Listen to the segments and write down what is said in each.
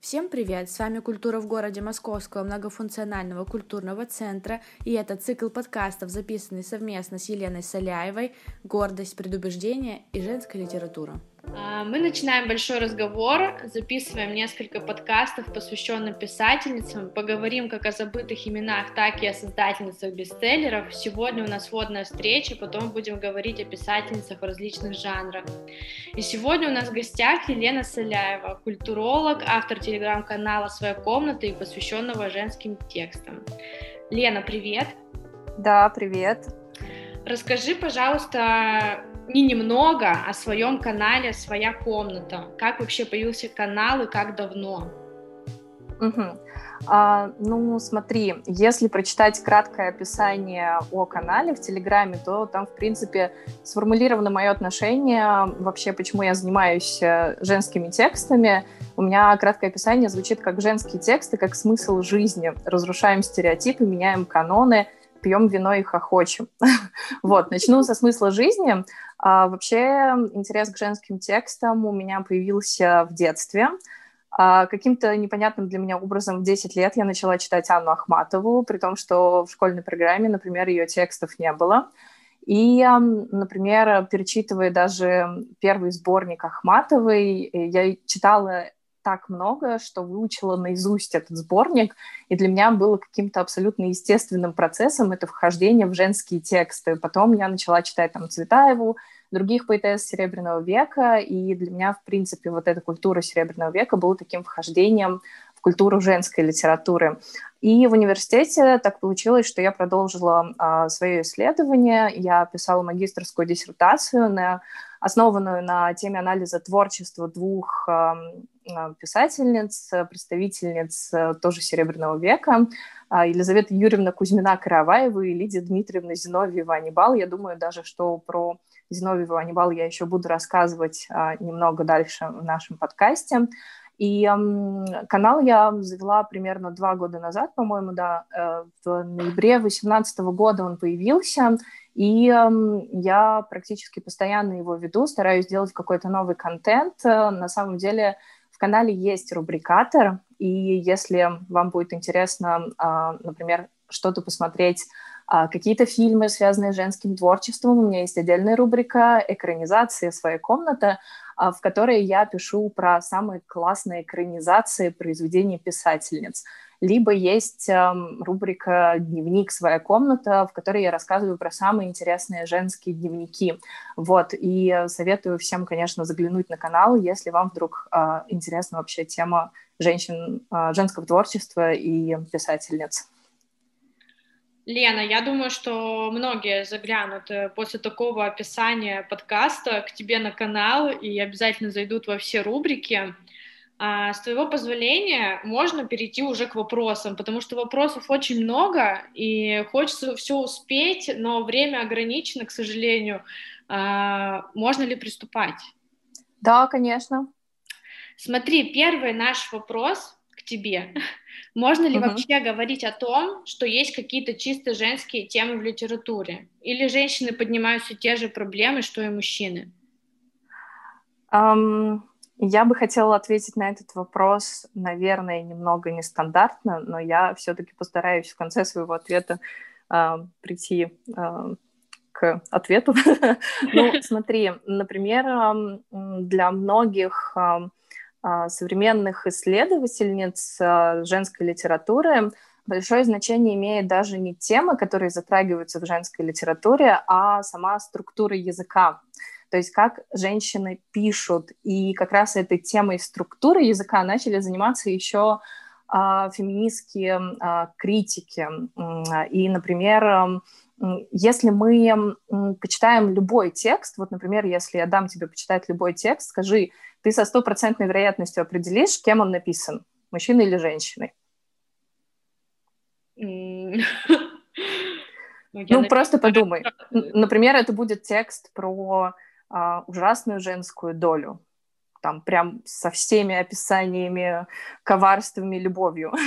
Всем привет! С вами «Культура в городе» Московского многофункционального культурного центра, и это цикл подкастов, записанный совместно с Еленой Соляевой «Гордость, предубеждение и женская литература». А, мы начинаем большой разговор, записываем несколько подкастов, посвященных писательницам, поговорим как о забытых именах, так и о создательницах бестселлеров. Сегодня у нас вводная встреча, потом будем говорить о писательницах в различных жанрах. И сегодня у нас в гостях Елена Соляева, культуролог, автор телеграм-канала «Своя комната» и посвященного женским текстам. Лена, привет! Да, привет! Расскажи, пожалуйста, не немного о своем канале «Своя комната». Как вообще появился канал и как давно? Угу. А, ну, смотри, если прочитать краткое описание о канале в Телеграме, то там, в принципе, сформулировано мое отношение вообще, почему я занимаюсь э, женскими текстами. У меня краткое описание звучит как женские тексты, как смысл жизни. Разрушаем стереотипы, меняем каноны, пьем вино и хохочем. вот, начну со смысла жизни. А, вообще интерес к женским текстам у меня появился в детстве. А, каким-то непонятным для меня образом в 10 лет я начала читать Анну Ахматову, при том, что в школьной программе, например, ее текстов не было. И, например, перечитывая даже первый сборник Ахматовой, я читала так много, что выучила наизусть этот сборник, и для меня было каким-то абсолютно естественным процессом это вхождение в женские тексты. Потом я начала читать там Цветаеву, других поэтесс Серебряного века, и для меня, в принципе, вот эта культура Серебряного века была таким вхождением в культуру женской литературы. И в университете так получилось, что я продолжила а, свое исследование. Я писала магистрскую диссертацию, на, основанную на теме анализа творчества двух а, писательниц, представительниц а, тоже Серебряного века, а, Елизавета Юрьевна Кузьмина-Караваева и Лидия Дмитриевна Зиновьева-Анибал. Я думаю даже, что про Зиновьеву Анибал я еще буду рассказывать а, немного дальше в нашем подкасте. И канал я завела примерно два года назад, по-моему, да, э, в ноябре 2018 года он появился, и я практически постоянно его веду, стараюсь делать какой-то новый контент. Э, на самом деле канале есть рубрикатор, и если вам будет интересно, э, например, что-то посмотреть а, какие-то фильмы, связанные с женским творчеством. У меня есть отдельная рубрика «Экранизация. Своя комната», а, в которой я пишу про самые классные экранизации произведений писательниц. Либо есть эм, рубрика «Дневник. Своя комната», в которой я рассказываю про самые интересные женские дневники. Вот, и советую всем, конечно, заглянуть на канал, если вам вдруг э, интересна вообще тема женщин, э, женского творчества и писательниц. Лена, я думаю, что многие заглянут э, после такого описания подкаста к тебе на канал и обязательно зайдут во все рубрики. А, с твоего позволения можно перейти уже к вопросам, потому что вопросов очень много, и хочется все успеть, но время ограничено, к сожалению. А, можно ли приступать? Да, конечно. Смотри, первый наш вопрос к тебе. Можно ли угу. вообще говорить о том, что есть какие-то чисто женские темы в литературе? Или женщины поднимают все те же проблемы, что и мужчины? Um, я бы хотела ответить на этот вопрос, наверное, немного нестандартно, но я все-таки постараюсь в конце своего ответа uh, прийти uh, к ответу. ну, смотри, например, для многих а, современных исследовательниц женской литературы большое значение имеет даже не темы, которые затрагиваются в женской литературе, а сама структура языка. То есть как женщины пишут. И как раз этой темой структуры языка начали заниматься еще а, феминистские а, критики. И, например, если мы почитаем любой текст, вот, например, если я дам тебе почитать любой текст, скажи, ты со стопроцентной вероятностью определишь, кем он написан, мужчиной или женщиной? Ну, ну просто подумай. Например, это будет текст про а, ужасную женскую долю. Там прям со всеми описаниями, коварствами, любовью.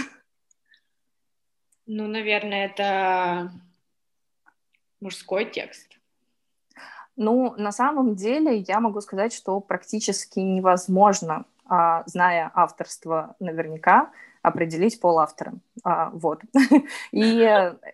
Ну, наверное, это мужской текст. Ну, на самом деле я могу сказать, что практически невозможно а, зная авторство наверняка, определить пол автора. А, вот. И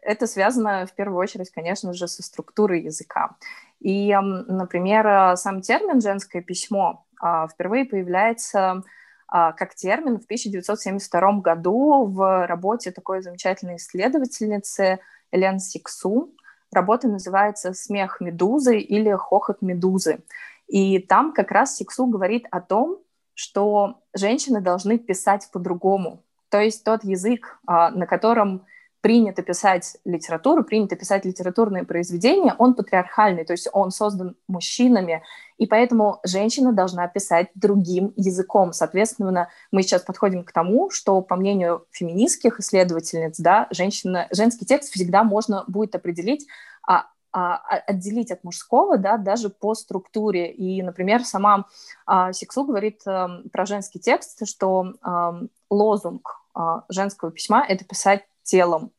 это связано в первую очередь, конечно же, со структурой языка. И, например, сам термин «женское письмо» а, впервые появляется а, как термин в 1972 году в работе такой замечательной исследовательницы Элен Сиксу. Работа называется «Смех медузы» или «Хохот медузы». И там как раз Сиксу говорит о том, что женщины должны писать по-другому. То есть тот язык, а, на котором принято писать литературу, принято писать литературные произведения, он патриархальный, то есть он создан мужчинами, и поэтому женщина должна писать другим языком. Соответственно, мы сейчас подходим к тому, что, по мнению феминистских исследовательниц, да, женщина, женский текст всегда можно будет определить а, а, отделить от мужского, да, даже по структуре. И, например, сама а, Сексу говорит а, про женский текст, что а, лозунг а, женского письма — это писать телом.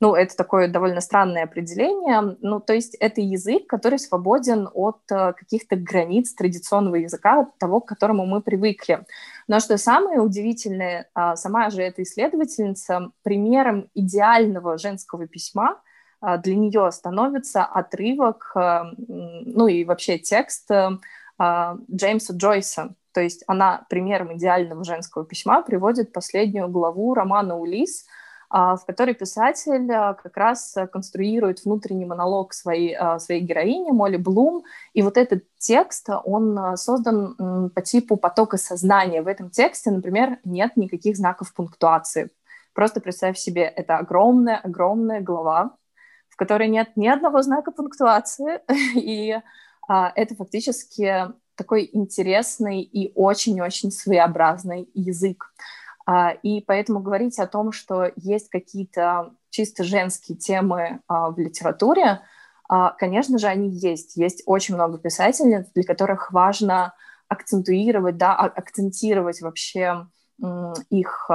Ну, это такое довольно странное определение. Ну, то есть это язык, который свободен от uh, каких-то границ традиционного языка, того, к которому мы привыкли. Но что самое удивительное, uh, сама же эта исследовательница примером идеального женского письма uh, для нее становится отрывок, ну и вообще текст Джеймса Джойса. То есть она примером идеального женского письма приводит последнюю главу романа «Улис», а, в которой писатель а, как раз конструирует внутренний монолог своей, а, своей героини Молли Блум. И вот этот текст, он создан по типу потока сознания. В этом тексте, например, нет никаких знаков пунктуации. Просто представь себе, это огромная-огромная глава, в которой нет ни одного знака пунктуации, и а, это фактически такой интересный и очень-очень своеобразный язык. А, и поэтому говорить о том, что есть какие-то чисто женские темы а, в литературе, а, конечно же, они есть. Есть очень много писательниц, для которых важно акцентуировать, да, акцентировать вообще их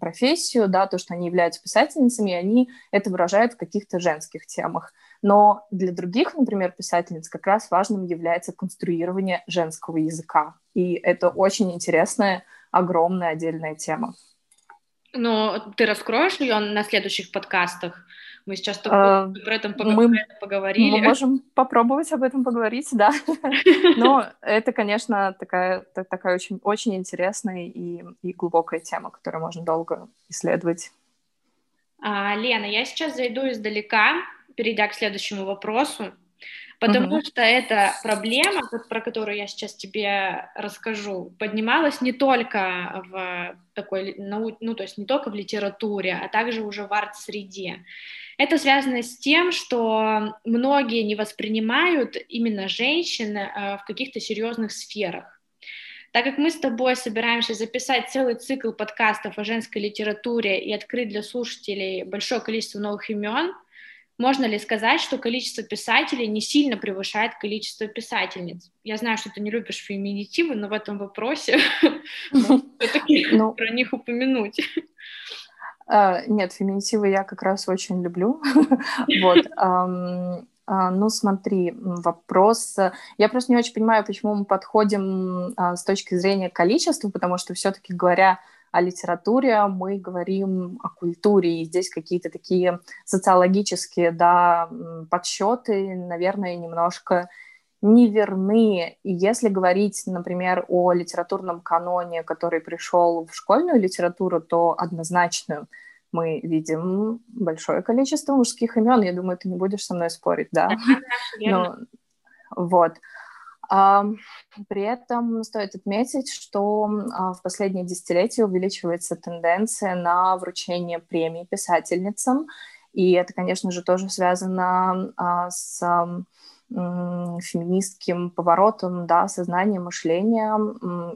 профессию, да, то, что они являются писательницами, и они это выражают в каких-то женских темах. Но для других, например, писательниц как раз важным является конструирование женского языка. И это очень интересная огромная отдельная тема. Но ты раскроешь ее на следующих подкастах? Мы сейчас а, про этом мы, поговорили. Мы можем попробовать об этом поговорить, да. Но это, конечно, такая, такая очень, очень интересная и, и глубокая тема, которую можно долго исследовать. А, Лена, я сейчас зайду издалека, перейдя к следующему вопросу. Потому uh-huh. что эта проблема, про которую я сейчас тебе расскажу, поднималась не только в такой, ну, то есть не только в литературе, а также уже в арт-среде. Это связано с тем, что многие не воспринимают именно женщин э, в каких-то серьезных сферах. Так как мы с тобой собираемся записать целый цикл подкастов о женской литературе и открыть для слушателей большое количество новых имен, можно ли сказать, что количество писателей не сильно превышает количество писательниц? Я знаю, что ты не любишь феминитивы, но в этом вопросе ну, про них упомянуть. А, нет, феминитивы я как раз очень люблю. Вот. А, ну, смотри, вопрос... Я просто не очень понимаю, почему мы подходим а, с точки зрения количества, потому что все-таки говоря о литературе, мы говорим о культуре, и здесь какие-то такие социологические да, подсчеты, наверное, немножко неверны. И если говорить, например, о литературном каноне, который пришел в школьную литературу, то однозначно мы видим большое количество мужских имен. Я думаю, ты не будешь со мной спорить, да? Но, вот. При этом стоит отметить, что а, в последние десятилетия увеличивается тенденция на вручение премии писательницам, и это, конечно же, тоже связано а, с феминистским поворотом, да, сознания, мышления,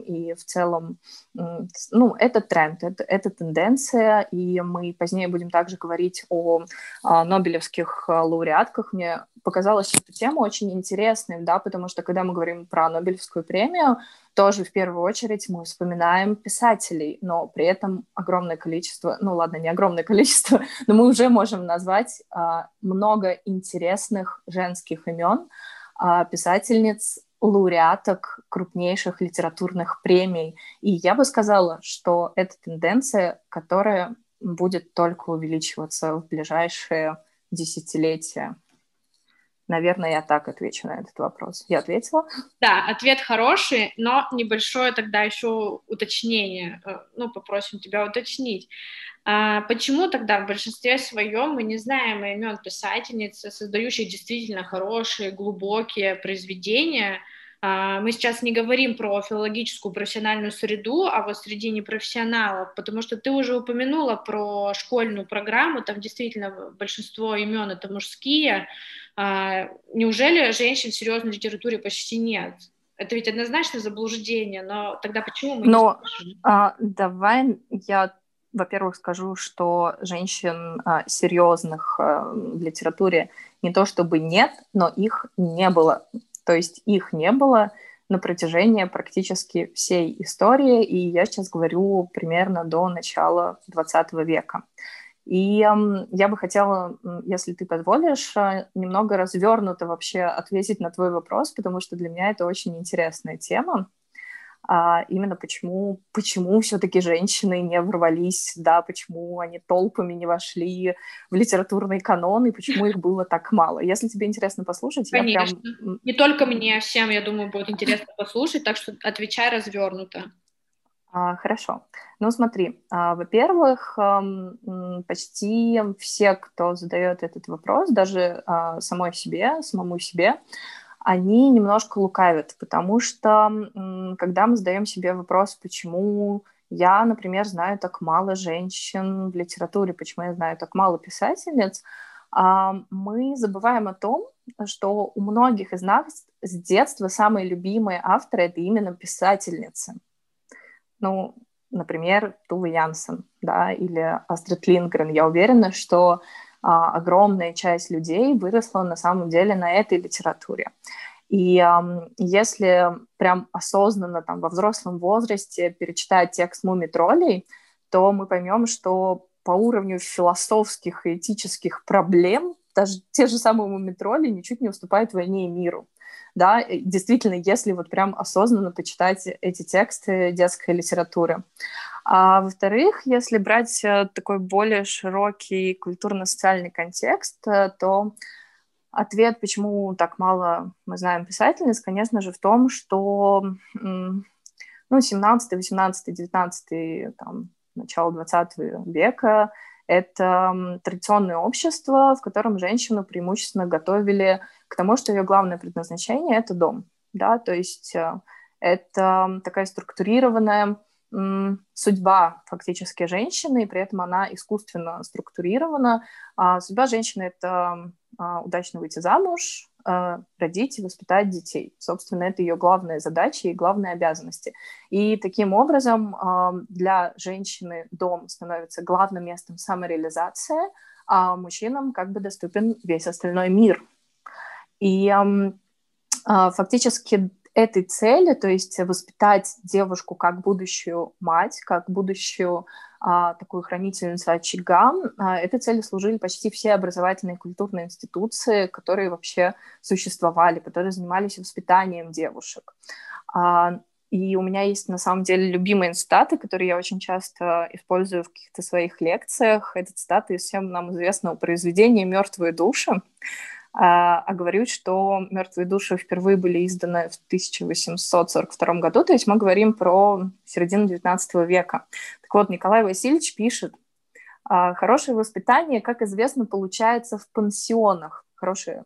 и в целом, ну, это тренд, это, это тенденция, и мы позднее будем также говорить о, о нобелевских лауреатках. Мне показалось эта тема очень интересной, да, потому что когда мы говорим про Нобелевскую премию, тоже в первую очередь мы вспоминаем писателей, но при этом огромное количество, ну ладно, не огромное количество, но мы уже можем назвать а, много интересных женских имен, а, писательниц лауреаток крупнейших литературных премий. И я бы сказала, что это тенденция, которая будет только увеличиваться в ближайшие десятилетия. Наверное, я так отвечу на этот вопрос. Я ответила? Да, ответ хороший, но небольшое тогда еще уточнение. Э, ну, попросим тебя уточнить. А почему тогда в большинстве своем мы не знаем имен писательниц, создающих действительно хорошие, глубокие произведения, мы сейчас не говорим про филологическую профессиональную среду, а вот среди непрофессионалов, потому что ты уже упомянула про школьную программу, там действительно большинство имен это мужские. А, неужели женщин в серьезной литературе почти нет? Это ведь однозначно заблуждение, но тогда почему мы но, не а, Давай я, во-первых, скажу, что женщин а, серьезных а, в литературе не то чтобы нет, но их не было то есть их не было на протяжении практически всей истории, и я сейчас говорю примерно до начала 20 века. И я бы хотела, если ты позволишь, э, немного развернуто вообще ответить на твой вопрос, потому что для меня это очень интересная тема а именно почему, почему все-таки женщины не ворвались, да, почему они толпами не вошли в литературный канон, и почему их было так мало. Если тебе интересно послушать, Конечно. я прям... Не только мне, всем, я думаю, будет интересно послушать, так что отвечай развернуто. А, хорошо. Ну, смотри, а, во-первых, а, почти все, кто задает этот вопрос, даже а, самой себе, самому себе, они немножко лукавят, потому что когда мы задаем себе вопрос, почему я, например, знаю так мало женщин в литературе, почему я знаю так мало писательниц, а, мы забываем о том, что у многих из нас с детства самые любимые авторы — это именно писательницы. Ну, например, Тува Янсен, да, или Астрид Лингрен. Я уверена, что а, огромная часть людей выросла на самом деле на этой литературе. И э, если прям осознанно там во взрослом возрасте перечитать текст «Муми троллей», то мы поймем, что по уровню философских и этических проблем даже те же самые мумитроли ничуть не уступают «Войне и миру». Да, действительно, если вот прям осознанно почитать эти тексты детской литературы. А во-вторых, если брать э, такой более широкий культурно-социальный контекст, э, то ответ, почему так мало мы знаем писательниц, конечно же, в том, что ну, 17, 18, 19, там, начало 20 века это традиционное общество, в котором женщину преимущественно готовили к тому, что ее главное предназначение — это дом, да, то есть э, это такая структурированная судьба фактически женщины, и при этом она искусственно структурирована. А судьба женщины — это а, удачно выйти замуж, родить и воспитать детей. Собственно, это ее главная задача и главные обязанности. И таким образом а, для женщины дом становится главным местом самореализации, а мужчинам как бы доступен весь остальной мир. И фактически этой цели, то есть воспитать девушку как будущую мать, как будущую а, такую хранительницу очага, а, этой цели служили почти все образовательные и культурные институции, которые вообще существовали, которые занимались воспитанием девушек. А, и у меня есть, на самом деле, любимые цитаты, которые я очень часто использую в каких-то своих лекциях. Это цитаты из всем нам известного произведения «Мертвые души», а, а говорю, что «Мертвые души» впервые были изданы в 1842 году, то есть мы говорим про середину XIX века. Так вот, Николай Васильевич пишет, «А, «Хорошее воспитание, как известно, получается в пансионах, хорошее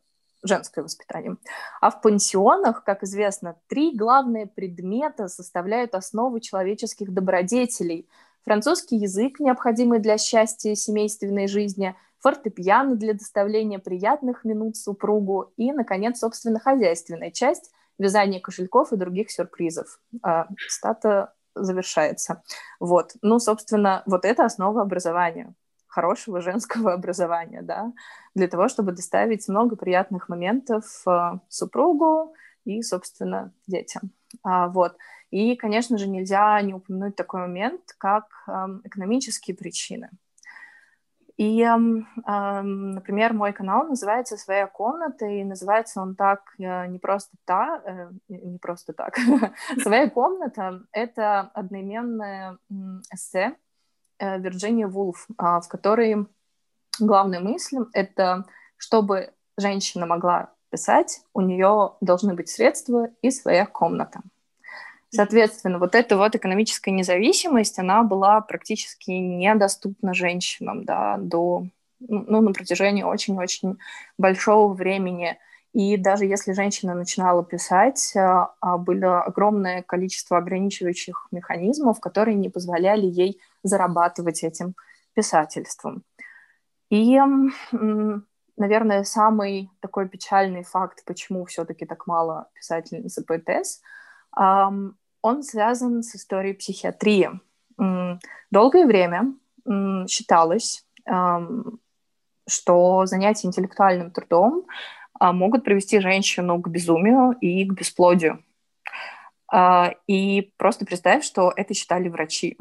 женское воспитание. А в пансионах, как известно, три главные предмета составляют основу человеческих добродетелей. Французский язык, необходимый для счастья семейственной жизни, фортепиано для доставления приятных минут супругу и, наконец, собственно, хозяйственная часть – вязание кошельков и других сюрпризов. А, стата завершается. Вот. Ну, собственно, вот это основа образования, хорошего женского образования, да, для того, чтобы доставить много приятных моментов э, супругу и, собственно, детям. А, вот. И, конечно же, нельзя не упомянуть такой момент, как э, экономические причины – И, например, мой канал называется «Своя комната», и называется он так э, не просто, та, э, не просто так. «Своя комната» — это одноименное эссе э, Вирджинии Вулф, а, в которой главная мысль — это чтобы женщина могла писать, у нее должны быть средства и своя комната. Соответственно, вот эта вот экономическая независимость, она была практически недоступна женщинам, да, до, ну, на протяжении очень-очень большого времени. И даже если женщина начинала писать, а, а, было огромное количество ограничивающих механизмов, которые не позволяли ей зарабатывать этим писательством. И, наверное, самый такой печальный факт, почему все-таки так мало писательниц и поэтесс, он связан с историей психиатрии. Долгое время считалось, что занятия интеллектуальным трудом а, могут привести женщину к безумию и к бесплодию. А, и просто представь, что это считали врачи.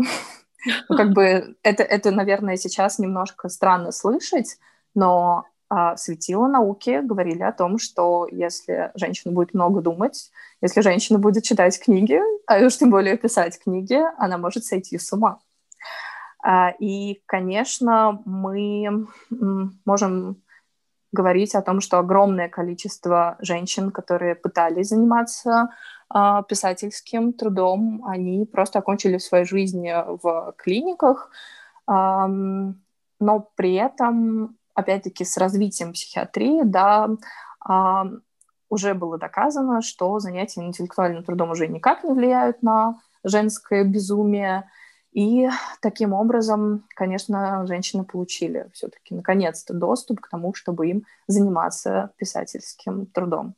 Ну, как бы это, это, наверное, сейчас немножко странно слышать, но а, светила науки говорили о том, что если женщина будет много думать, если женщина будет читать книги, а уж тем более писать книги, она может сойти с ума. А, и, конечно, мы можем говорить о том, что огромное количество женщин, которые пытались заниматься а, писательским трудом, они просто окончили свою жизнь в клиниках, но при этом опять-таки, с развитием психиатрии, да, а, уже было доказано, что занятия интеллектуальным трудом уже никак не влияют на женское безумие. И таким образом, конечно, женщины получили все-таки наконец-то доступ к тому, чтобы им заниматься писательским трудом.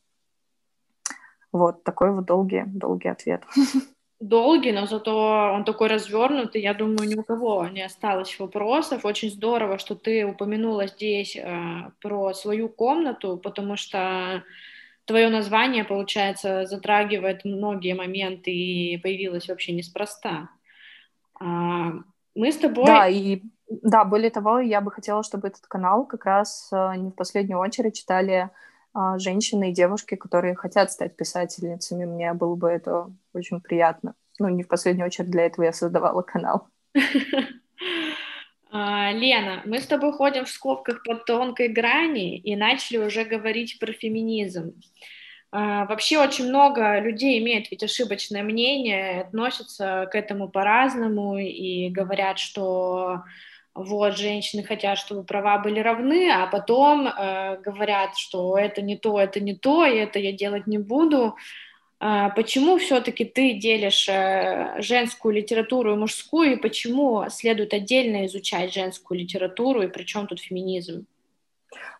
Вот такой вот долгий, долгий ответ. долгий, но зато он такой развернутый. Я думаю, ни у кого не осталось вопросов. Очень здорово, что ты упомянула здесь э, про свою комнату, потому что твое название, получается, затрагивает многие моменты и появилось вообще неспроста. А, мы с тобой... Да, и да, более того, я бы хотела, чтобы этот канал как раз э, не в последнюю очередь читали женщины и девушки, которые хотят стать писательницами. Мне было бы это очень приятно. Ну, не в последнюю очередь для этого я создавала канал. А, Лена, мы с тобой ходим в скобках под тонкой грани и начали уже говорить про феминизм. А, вообще очень много людей имеют ведь ошибочное мнение, относятся к этому по-разному и говорят, что вот, женщины хотят, чтобы права были равны, а потом э, говорят, что это не то, это не то, и это я делать не буду. Э, почему все-таки ты делишь э, женскую литературу и мужскую, и почему следует отдельно изучать женскую литературу, и при чем тут феминизм?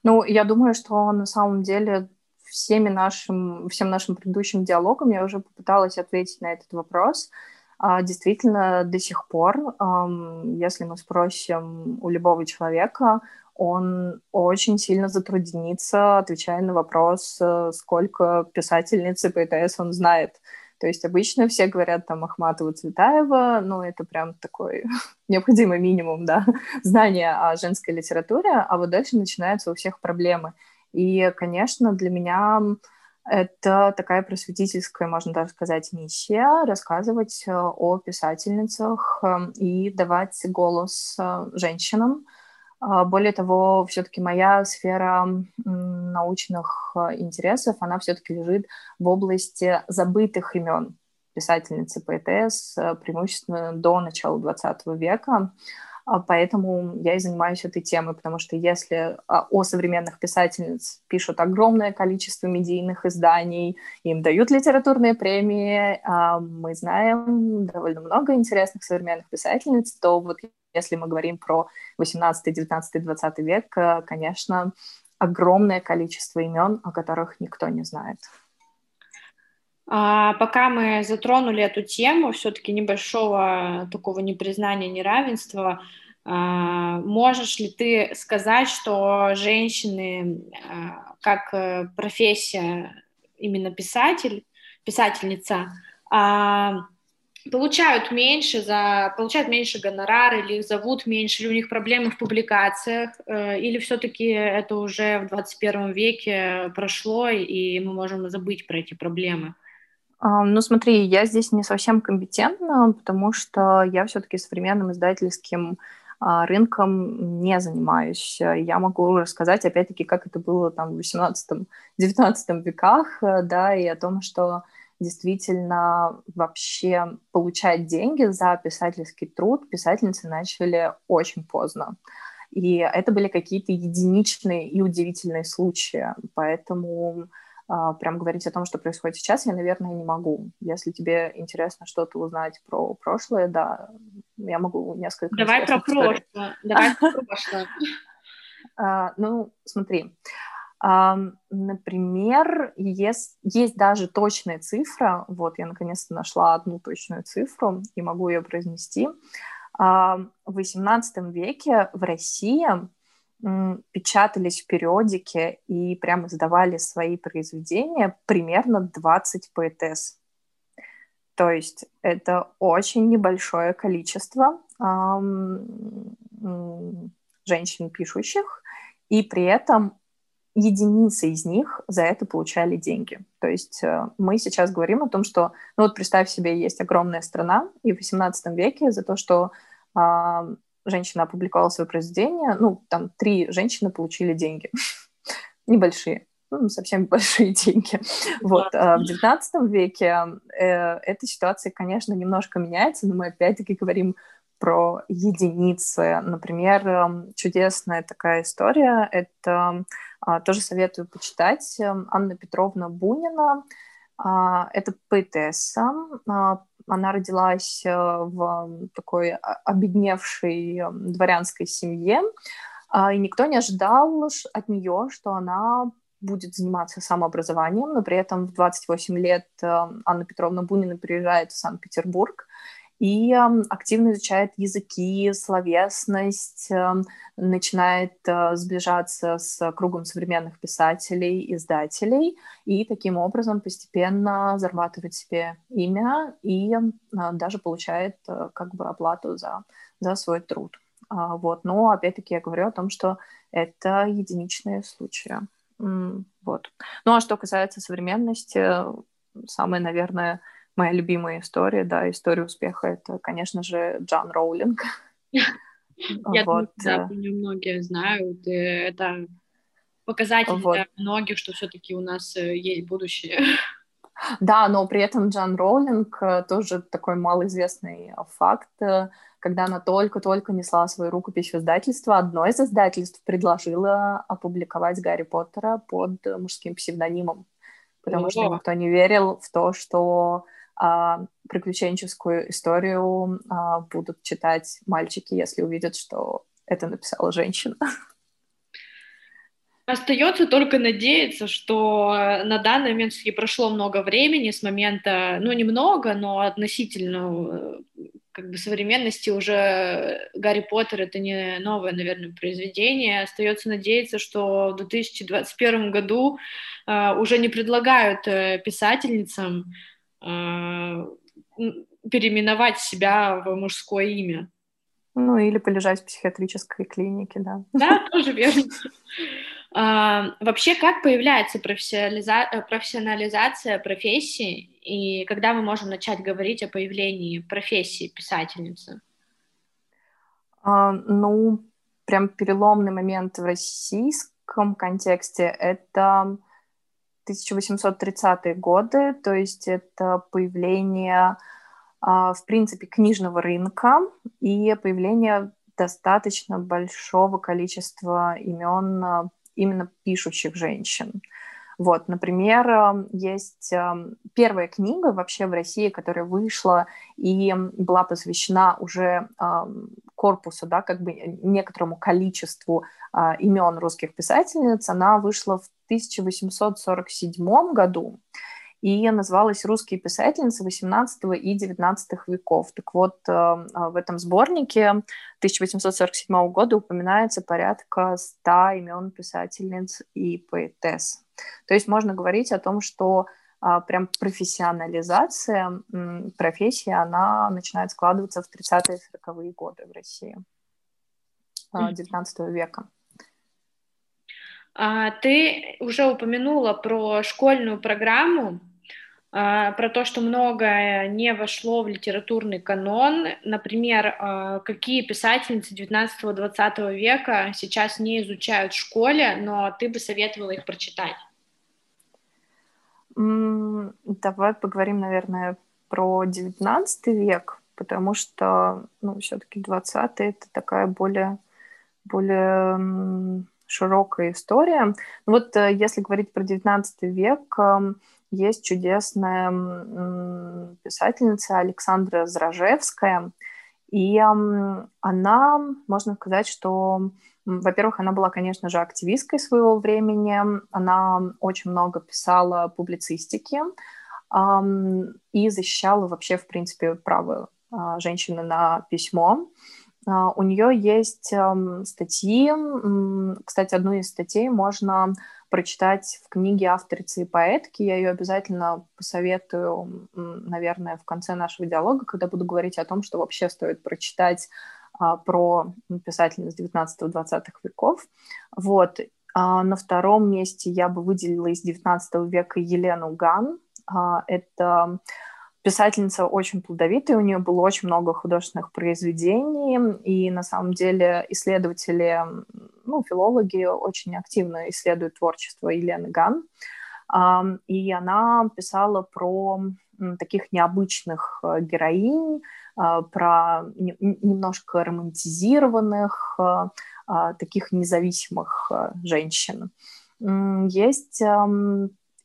Ну, я думаю, что на самом деле всеми нашим, всем нашим предыдущим диалогам я уже попыталась ответить на этот вопрос. Действительно, до сих пор, если мы спросим у любого человека, он очень сильно затруднится, отвечая на вопрос, э, сколько писательниц и поэтесс он знает. То есть обычно все говорят там Ахматова, Цветаева, ну это прям такой необходимый минимум, да, знания о женской литературе, а вот дальше начинаются у всех проблемы. И, конечно, для меня это такая просветительская, можно даже сказать, миссия рассказывать э, о писательницах эм, и давать голос э, женщинам. А, более того, все-таки моя сфера научных э, интересов, она все-таки лежит в области забытых имен писательницы поэтесс, преимущественно до начала XX века. А поэтому я и занимаюсь этой темой, потому что если а, о современных писательниц пишут огромное количество медийных изданий, им дают литературные премии, а, мы знаем довольно много интересных современных писательниц, то вот если мы говорим про 18, 19, 20 век, конечно, огромное количество имен, о которых никто не знает. А, пока мы затронули эту тему, все-таки небольшого такого непризнания неравенства, а, можешь ли ты сказать, что женщины а, как э, профессия именно писатель, писательница, получают меньше за получают меньше гонорар или их зовут меньше, или у них проблемы в публикациях, э, или все-таки это уже в 21 веке прошло, и мы можем забыть про эти проблемы? А, ну, смотри, я здесь не совсем компетентна, потому что я все-таки современным издательским а, рынком не занимаюсь. Я могу рассказать, опять-таки, как это было там в 18-19 веках, э, да, и о том, что действительно вообще получать деньги за писательский труд писательницы начали очень поздно. И это были какие-то единичные и удивительные случаи. Поэтому прям говорить о том, что происходит сейчас, я, наверное, не могу. Если тебе интересно что-то узнать про прошлое, да, я могу несколько... Давай про прошлое. Давай про прошлое. А, ну, смотри. Например, есть, есть даже точная цифра, вот я наконец-то нашла одну точную цифру и могу ее произнести. В XVIII веке в России печатались в периодике и прямо издавали свои произведения примерно 20 поэтесс. То есть это очень небольшое количество эм, женщин пишущих, и при этом единицы из них за это получали деньги. То есть э, мы сейчас говорим о том, что, ну вот представь себе, есть огромная страна, и в XVIII веке за то, что женщина опубликовала свое произведение, ну, там три женщины получили деньги. Небольшие, ну, совсем большие деньги. Вот. А в XIX веке э, эта ситуация, конечно, немножко меняется, но мы опять-таки говорим про единицы. Например, эм, чудесная такая история, это а, тоже советую почитать, Анна Петровна Бунина, это поэтесса, она родилась э, в такой обедневшей эм, дворянской семье, и никто не ожидал от нее, что она будет заниматься самообразованием, но при этом в 28 лет Анна Петровна Бунина приезжает в Санкт-Петербург, и активно изучает языки, словесность, начинает э, сближаться с кругом современных писателей, издателей, и таким образом постепенно зарабатывает себе имя и даже получает э, как бы оплату за, за свой труд. А, вот. Но опять-таки я говорю о том, что это единичные случаи. Вот. Ну а что касается современности, самое, наверное, моя любимая история, да, история успеха, это, конечно же, Джон Роулинг. Я вот. думаю, да, про многие знают, это показатель вот. для многих, что все-таки у нас э, есть будущее. Да, но при этом Джон Роулинг э, тоже такой малоизвестный факт. Э, когда она только-только несла свою рукопись в издательство, одно из издательств предложило опубликовать Гарри Поттера под мужским псевдонимом, потому О. что никто не верил в то, что приключенческую историю а, будут читать мальчики, если увидят, что это написала женщина. Остается только надеяться, что на данный момент все прошло много времени с момента, ну, немного, но относительно как бы современности уже Гарри Поттер это не новое, наверное, произведение. Остается надеяться, что в 2021 году э, уже не предлагают э, писательницам Э, переименовать себя в мужское имя. Ну, или полежать в психиатрической клинике, да. Да, тоже верно. А, вообще, как появляется профессионализа... Профессионализация профессии, и когда мы можем начать говорить о появлении профессии писательницы? А, ну, прям переломный момент в российском контексте — это 1830-е годы, то есть это появление, а, в принципе, книжного рынка и появление достаточно большого количества имен а, именно пишущих женщин. Вот, например, а, есть первая книга вообще в России, которая вышла и была посвящена уже корпусу, да, как бы некоторому количеству имен русских писательниц. Она вышла в 1847 году и называлась «Русские писательницы XVIII и XIX веков». Так вот, э, в этом сборнике 1847 года упоминается порядка 100 имен писательниц и поэтесс. То есть можно говорить о том, что э, прям профессионализация профессии, она начинает складываться в 30-е 40-е годы в России, 19 а, века. А, ты уже упомянула про школьную программу, про то, что многое не вошло в литературный канон. Например, какие писательницы 19-20 века сейчас не изучают в школе, но ты бы советовала их прочитать? Давай поговорим, наверное, про XIX век, потому что, ну, все-таки 20 это такая более, более широкая история. Ну, вот э, если говорить про XIX век, есть чудесная писательница Александра Зражевская, и она, можно сказать, что во-первых, она была, конечно же, активисткой своего времени. Она очень много писала публицистики и защищала вообще, в принципе, право э, женщины на письмо. Uh, у нее есть статьи, кстати, одну из статей можно прочитать в книге автрицы и поэтки. Я ее обязательно посоветую, наверное, в конце нашего диалога, когда буду говорить о том, что вообще стоит прочитать а, про писательниц 19-20 веков. Вот. А на втором месте я бы выделила из 19 века Елену Ган. А, это писательница очень плодовитая, у нее было очень много художественных произведений, и на самом деле исследователи, ну, филологи очень активно исследуют творчество Елены Ган. И она писала про таких необычных э, героинь, а, про немножко романтизированных, а, а, таких независимых женщин. Есть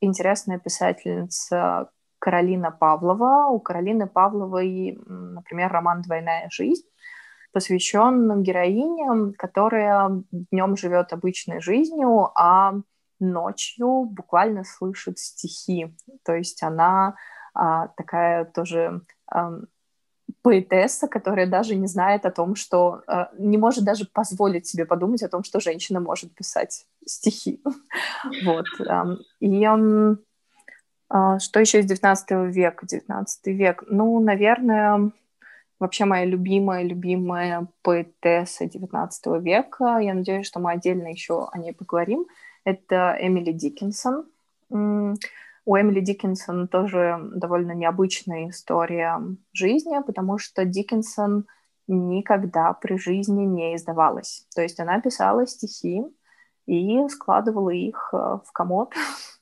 интересная писательница Каролина Павлова. У Каролины Павловой, например, роман «Двойная жизнь», посвящен героине, которая днем живет обычной жизнью, а ночью буквально слышит стихи. То есть она а, такая тоже а, поэтесса, которая даже не знает о том, что э, не может даже позволить себе подумать о том, что женщина может писать стихи. вот. И что еще из 19 века? 19 век. Ну, наверное, вообще моя любимая, любимая поэтесса 19 века. Я надеюсь, что мы отдельно еще о ней поговорим. Это Эмили Диккенсон. У Эмили Диккенсон тоже довольно необычная история жизни, потому что Диккенсон никогда при жизни не издавалась. То есть она писала стихи и складывала их э, в комод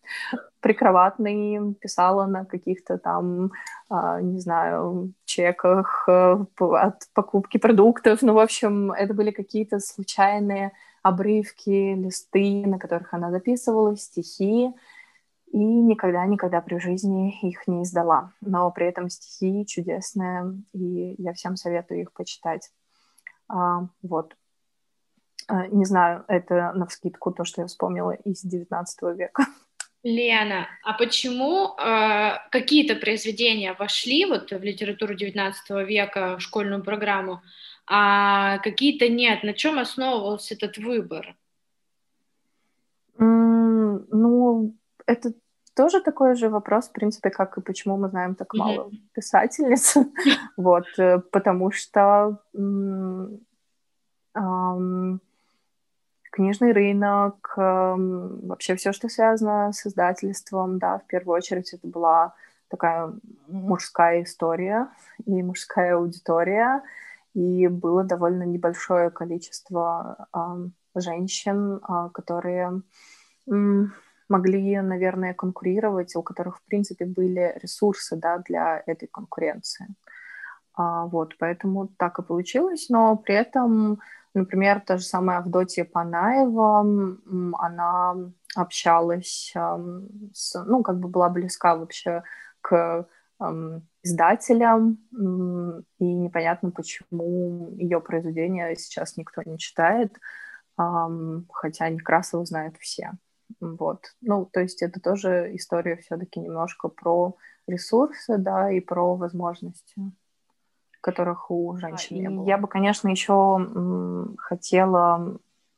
прикроватный, писала на каких-то там, а, не знаю, чеках э, от покупки продуктов. Ну, в общем, это были какие-то случайные обрывки, листы, на которых она записывала стихи, и никогда-никогда при жизни их не издала. Но при этом стихи чудесные, и я всем советую их почитать. А, вот. А, не знаю, это на вскидку то, что я вспомнила из XIX века. Лена, а почему э, какие-то произведения вошли вот в литературу XIX века, в школьную программу, а какие-то нет? На чем основывался этот выбор? Mm, ну, это тоже такой же вопрос, в принципе, как и почему мы знаем так мало mm-hmm. писательниц. вот, э, потому что книжный рынок, вообще все, что связано с издательством, да, в первую очередь это была такая мужская история и мужская аудитория, и было довольно небольшое количество женщин, а, которые могли, наверное, конкурировать, у которых, в принципе, были ресурсы да, для этой конкуренции. А, вот, поэтому так и получилось, но при этом, например, та же самая Авдотья Панаева, она общалась с, ну, как бы была близка вообще к издателям, и непонятно, почему ее произведения сейчас никто не читает, хотя Некрасова знают все. Вот. Ну, то есть это тоже история все-таки немножко про ресурсы, да, и про возможности, которых у женщин а, не было. Я бы, конечно, еще хотела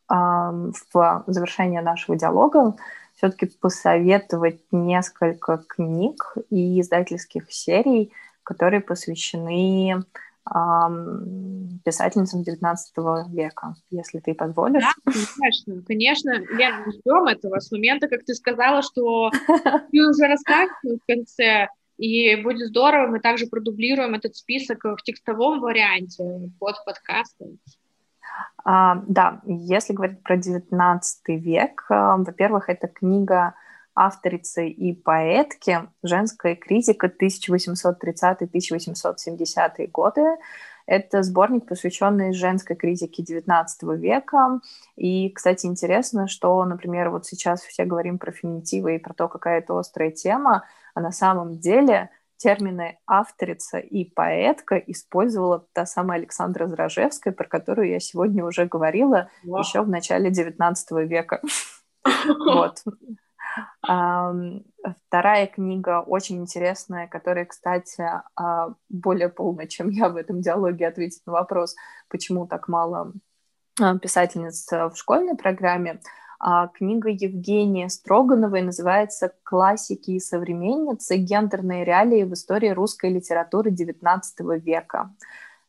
в завершение нашего диалога все-таки посоветовать несколько книг и издательских серий, которые посвящены писательницам XIX века, если ты позволишь. Да, конечно, конечно. Лен, ждем этого с момента, как ты сказала, что ты уже рассказывала в конце, и будет здорово, мы также продублируем этот список в текстовом варианте под подкастом. А, да, если говорить про XIX век, а, во-первых, это книга авторицы и поэтки «Женская критика 1830-1870 годы». Это сборник, посвященный женской критике XIX века. И, кстати, интересно, что, например, вот сейчас все говорим про феминитивы и про то, какая это острая тема, а на самом деле термины авторица и поэтка использовала та самая Александра Зражевская, про которую я сегодня уже говорила wow. еще в начале XIX века. Вот. Вторая книга очень интересная, которая, кстати, а, более полная, чем я в этом диалоге ответить на вопрос, почему так мало а, писательниц в школьной программе. А, книга Евгения Строгановой называется «Классики и современницы. Гендерные реалии в истории русской литературы XIX века».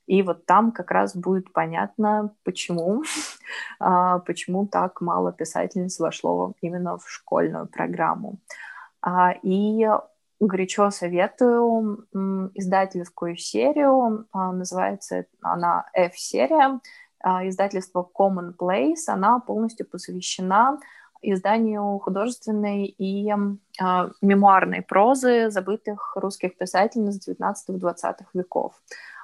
И вот там как раз будет понятно, почему, а, почему так мало писательниц вошло именно в школьную программу. А, и горячо советую издательскую серию, называется она F-серия, издательство Common Place, она полностью посвящена изданию художественной и э, мемуарной прозы забытых русских писательниц 19-20 веков.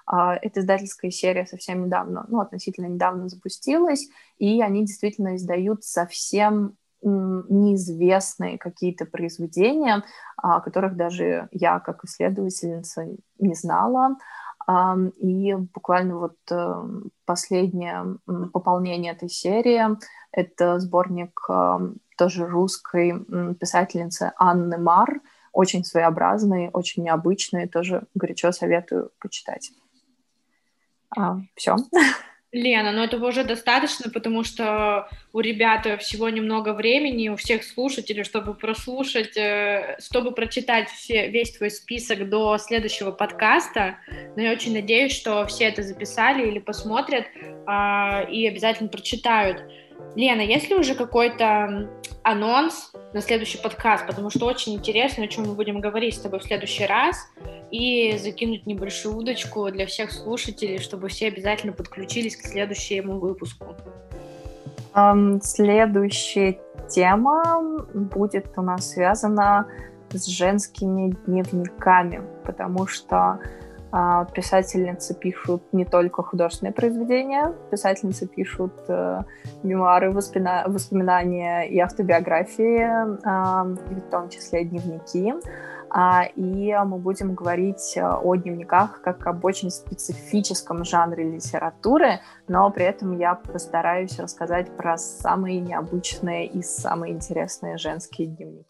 А, эта издательская серия совсем недавно, ну, относительно недавно запустилась, и они действительно издают совсем неизвестные какие-то произведения, о которых даже я, как исследовательница, не знала. И буквально вот э, последнее пополнение этой серии — это сборник тоже русской писательницы Анны Мар, очень своеобразный, очень необычный, тоже горячо советую почитать. А, все. Лена, но этого уже достаточно, потому что у ребят всего немного времени, у всех слушателей, чтобы прослушать, э, чтобы прочитать все, весь твой список до следующего подкаста. Но я очень надеюсь, что все это записали или посмотрят а, и обязательно прочитают. Лена, есть ли уже какой-то анонс на следующий подкаст? Потому что очень интересно, о чем мы будем говорить с тобой в следующий раз, и закинуть небольшую удочку для всех слушателей, чтобы все обязательно подключились к следующему выпуску. Um, следующая тема будет у нас связана с женскими дневниками, потому что писательницы пишут не только художественные произведения, писательницы пишут э, мемуары, воспомина воспоминания и автобиографии, э, в том числе дневники. А, и мы будем говорить о дневниках как об очень специфическом жанре литературы, но при этом я постараюсь рассказать про самые необычные и самые интересные женские дневники.